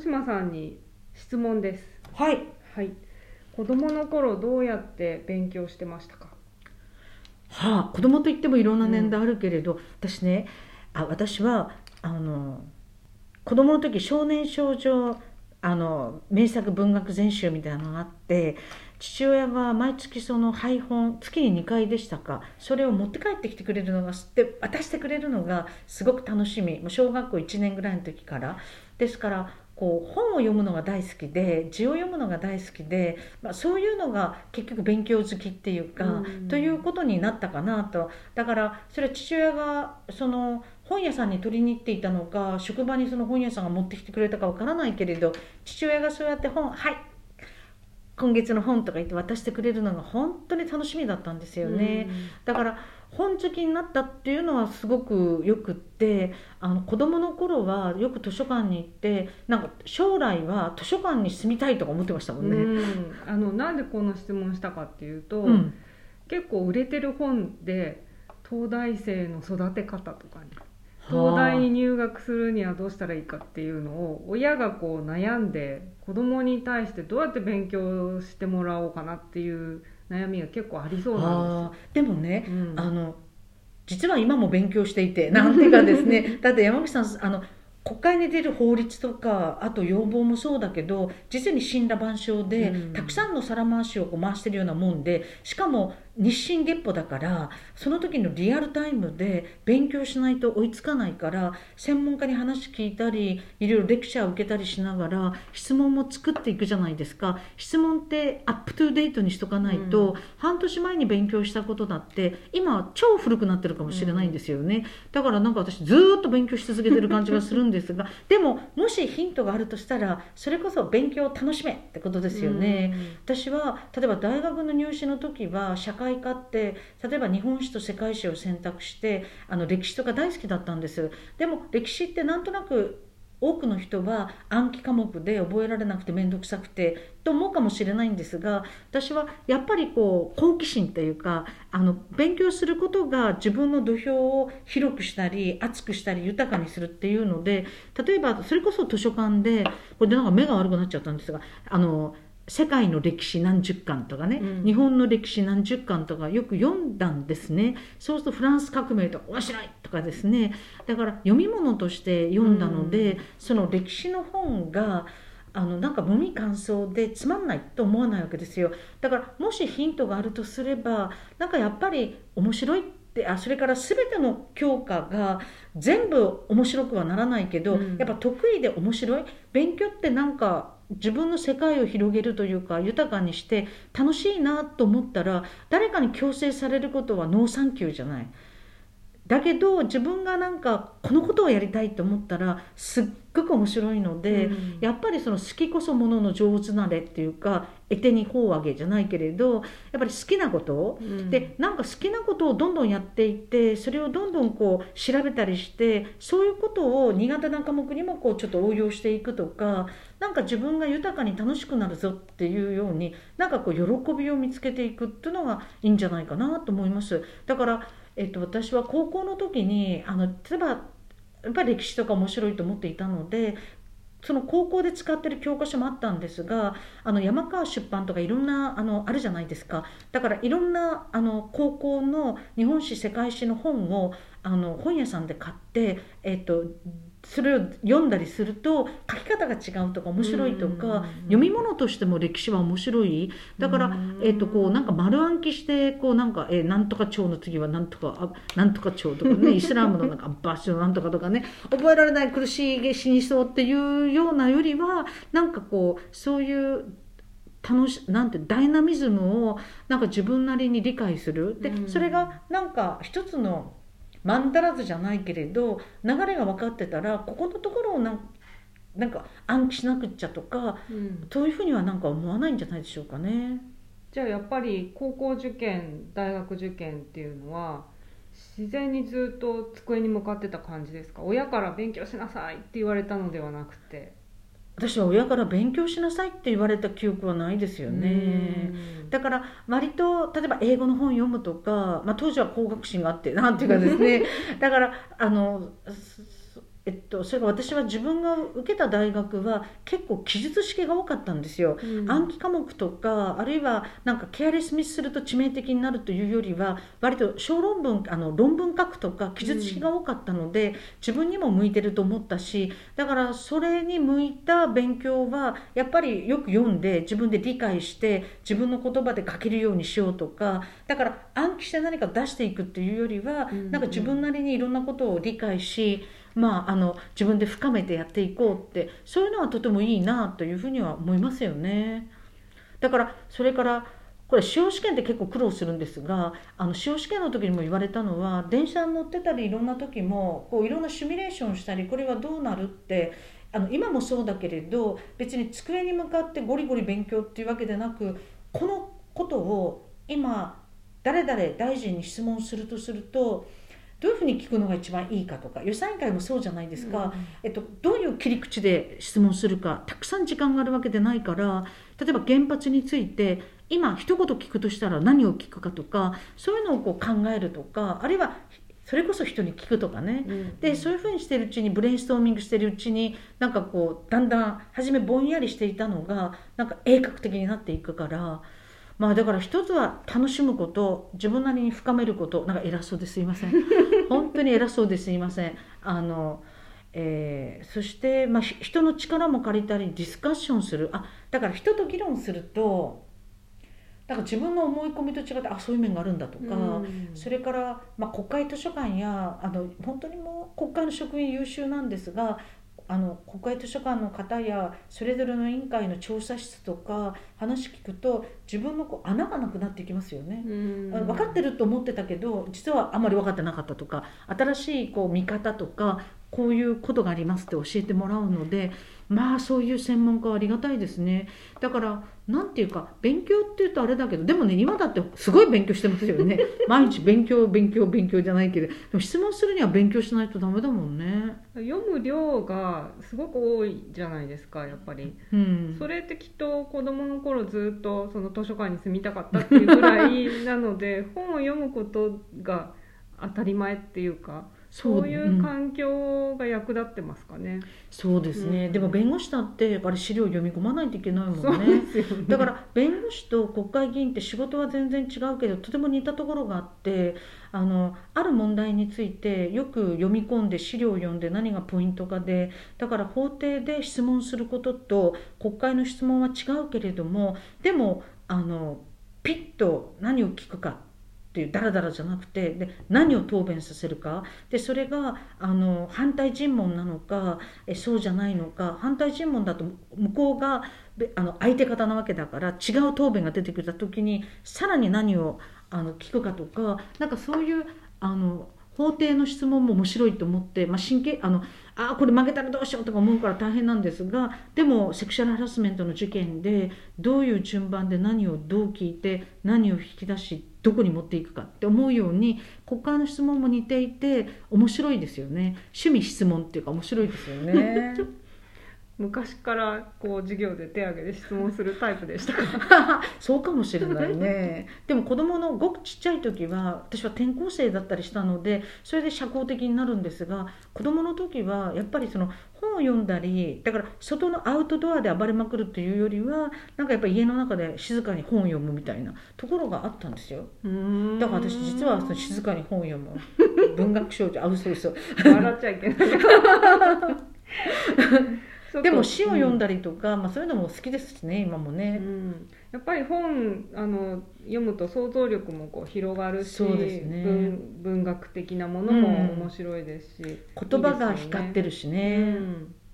福島さんに質問です。はい。はい。子供の頃どうやって勉強してましたか？はあ子供といってもいろんな年代あるけれど、私ねあ私はあの子供の時少年少女あの名作文学全集みたいなのがあって父親が毎月その配本月に2回でしたかそれを持って帰ってきてくれるのがで渡してくれるのがすごく楽しみ。もう小学校1年ぐらいの時から。ですからこう本を読むのが大好きで字を読むのが大好きで、まあ、そういうのが結局勉強好きっていうか、うん。ということになったかなと。だからそれは父親がその本屋さんに取りに行っていたのか職場にその本屋さんが持ってきてくれたかわからないけれど父親がそうやって本はい今月の本とか言って渡してくれるのが本当に楽しみだったんですよね。だから本好きになったっていうのはすごくよくってあの子供の頃はよく図書館に行ってなんか将来は図書館に住みたいとか思ってましたもうんね。んあのなんでこの質問したかっていうと、うん結構売れてる本で東大生の育て方とかに東大に入学するにはどうしたらいいかっていうのを親がこう悩んで子供に対してどうやって勉強してもらおうかなっていう悩みが結構ありそうなんあーでもね。うんあの実は今も勉強していてなんていうかですね だって山口さんあの国会に出る法律とかあと要望もそうだけど実に神羅万象で、うんたくさんの皿回しをこう回してるようなもんでしかも日進月歩だからその時のリアルタイムで勉強しないと追いつかないから専門家に話聞いたりいろいろレクチャーを受けたりしながら質問も作っていくじゃないですか。質問ってアップトゥーデートにしとかないと、うん。半年前に勉強したことだって今は超古くなってるかもしれないんですよね、だからなんか私ずーっと勉強し続けてる感じがするんですが でももしヒントがあるとしたらそれこそ勉強を楽しめってことですよね、私は例えば大学の入試の時は社会科って例えば日本史と世界史を選択してあの歴史とか大好きだったんですでも歴史ってなんとなく多くの人は暗記科目で覚えられなくて面倒くさくてと思うかもしれないんですが私はやっぱりこう好奇心というかあの勉強することが自分の土俵を広くしたり厚くしたり豊かにするっていうので例えばそれこそ図書館でこれでなんか目が悪くなっちゃったんですがあの世界の歴史何十巻とかね、うん。日本の歴史何十巻とかよく読んだんですね。そうするとフランス革命とか面白いとかですね。だから読み物として読んだので、うん。その歴史の本があのなんか無味乾燥でつまんないと思わないわけですよ。だからもしヒントがあるとすればなんかやっぱり面白いってあそれから全ての教科が全部面白くはならないけど、うん。やっぱ得意で面白い勉強ってなんか自分の世界を広げるというか豊かにして楽しいなと思ったら誰かに強制されることはノーサンキューじゃない。だけど自分がなんかこのことをやりたいと思ったらすっごく面白いので、うんやっぱりその好きこそものの上手なれっていうか得手に帆を上げじゃないけれどやっぱり好きなことをうんでなんか好きなことをどんどんやっていってそれをどんどんこう調べたりしてそういうことを苦手な科目にもこうちょっと応用していくとかなんか自分が豊かに楽しくなるぞっていうようになんかこう喜びを見つけていくっていうのがいいんじゃないかなと思います。だからえっと、私は高校の時にあの例えばやっぱり歴史とか面白いと思っていたのでその高校で使ってる教科書もあったんですがあの山川出版とかいろんなあのあるじゃないですか。だからいろんなあの高校の日本史世界史の本をあの本屋さんで買って、えっとそれを読んだりすると書き方が違うとか面白いとうんか読み物としても歴史は面白い。だからうん。えっとこうなんか丸暗記してこうなんか、えーなんとか朝の次はなんとかあなんとか朝とかね イスラムのなんかバッシュのなんとかとかね覚えられない苦しい死にそうっていうようなよりはなんかこうそういう楽しなんてダイナミズムをなんか自分なりに理解する。で、うん。それがなんか一つのマンダラズじゃないけれど流れが分かってたらここのところをなんなんか暗記しなくっちゃとかうん。そういうふうにはなんか思わないんじゃないでしょうかね。じゃあやっぱり高校受験大学受験っていうのは自然にずっと机に向かってた感じですか？親から勉強しなさいって言われたのではなくて私は親から勉強しなさいって言われた記憶はないですよね。うんだから割と例えば英語の本読むとか、まあ、当時は工学心があってなんていうかですね だからあのすえっと、それから私は自分が受けた大学は結構記述式が多かったんですよ、うん。暗記科目とかあるいはなんかケアレスミスすると致命的になるというよりは割と小論文あの論文書くとか記述式が多かったので、自分にも向いてると思ったしだからそれに向いた勉強はやっぱりよく読んで自分で理解して自分の言葉で書けるようにしようとかだから暗記して何か出していくっていうよりは、うん。なんか自分なりにいろんなことを理解しまあ、あの自分で深めてやっていこうってそういうのはとてもいいなというふうには思いますよね。だからそれからこれ司法試験って結構苦労するんですがあの司法試験の時にも言われたのは電車に乗ってたりいろんな時もこういろんなシミュレーションしたりこれはどうなるってあの今もそうだけれど別に机に向かってゴリゴリ勉強っていうわけでなくこのことを今誰々大臣に質問するとするとどういうふうに聞くのが一番いいかとか予算委員会もそうじゃないですか、えっと、どういう切り口で質問するかたくさん時間があるわけでないから例えば原発について今一言聞くとしたら何を聞くかとかそういうのをこう考えるとかあるいはそれこそ人に聞くとかね、うんでそういうふうにしてるうちにブレインストーミングしてるうちになんかこうだんだん初めぼんやりしていたのがなんか鋭角的になっていくから。まあだから一つは楽しむこと自分なりに深めることなんか偉そうですいません本当に偉そうですいません。あの、えーそして、まあ、ひ人の力も借りたりディスカッションする。あだから人と議論するとだから自分の思い込みと違ってあそういう面があるんだとか、うん。それから、まあ、国会図書館やあの本当にもう国会の職員優秀なんですがあの国会図書館の方やそれぞれの委員会の調査室とか話聞くと自分のこう穴がなくなっていきますよね。分かってると思ってたけど実はあまり分かってなかったとか新しいこう見方とかこういうことがありますって教えてもらうのでまあそういう専門家はありがたいですね。だからなんていうか勉強っていうとあれだけどでもね今だってすごい勉強してますよね。毎日勉強勉強勉強じゃないけどでも質問するには勉強しないとダメだもんね。読む量がすごく多いじゃないですかやっぱり。うん。それってきっと子供の頃ずっとその図書館に住みたかったっていうぐらいなので本を読むことが当たり前っていうかそういんう環境が役立ってますかね。そうですね、うんでも弁護士だってやっぱり資料読み込まないといけないもんねね。だから弁護士と国会議員って仕事は全然違うけどとても似たところがあってあのある問題についてよく読み込んで資料を読んで何がポイントかでだから法廷で質問することと国会の質問は違うけれどもでもあのピッと何を聞くかっていうダラダラじゃなくてで何を答弁させるか。でそれがあの反対尋問なのかえそうじゃないのか。反対尋問だと向こうがあの相手方なわけだから違う答弁が出てきた時にさらに何をあの聞くかとかなんかそういうあの法廷の質問も面白いと思って、まあ、神経あのあこれ負けたらどうしようとか思うから大変なんですがでもセクシャルハラスメントの事件でどういう順番で何をどう聞いて何を引き出しどこに持っていくかって思うように国会の質問も似ていて面白いですよね趣味質問っていうか面白いですよね。昔からこう授業で手挙げで質問するタイプでした。か。そうかもしれないね。でも子供のごくちっちゃい時は私は転校生だったりしたのでそれで社交的になるんですが子供の時はやっぱりその本を読んだりだから外のアウトドアで暴れまくるっていうよりはなんかやっぱり家の中で静かに本を読むみたいなところがあったんですよ。だから私実はその静かに本を読む。文学少女。あ嘘嘘。笑っちゃいけない。でも詩を読んだだりとか、まあ、そういうのも好きですしね今もうね、ん、やっぱり本あの読むと想像力もこう広がるしそうですね。文文学的なものも面白いですし、言葉が光ってるしね、うん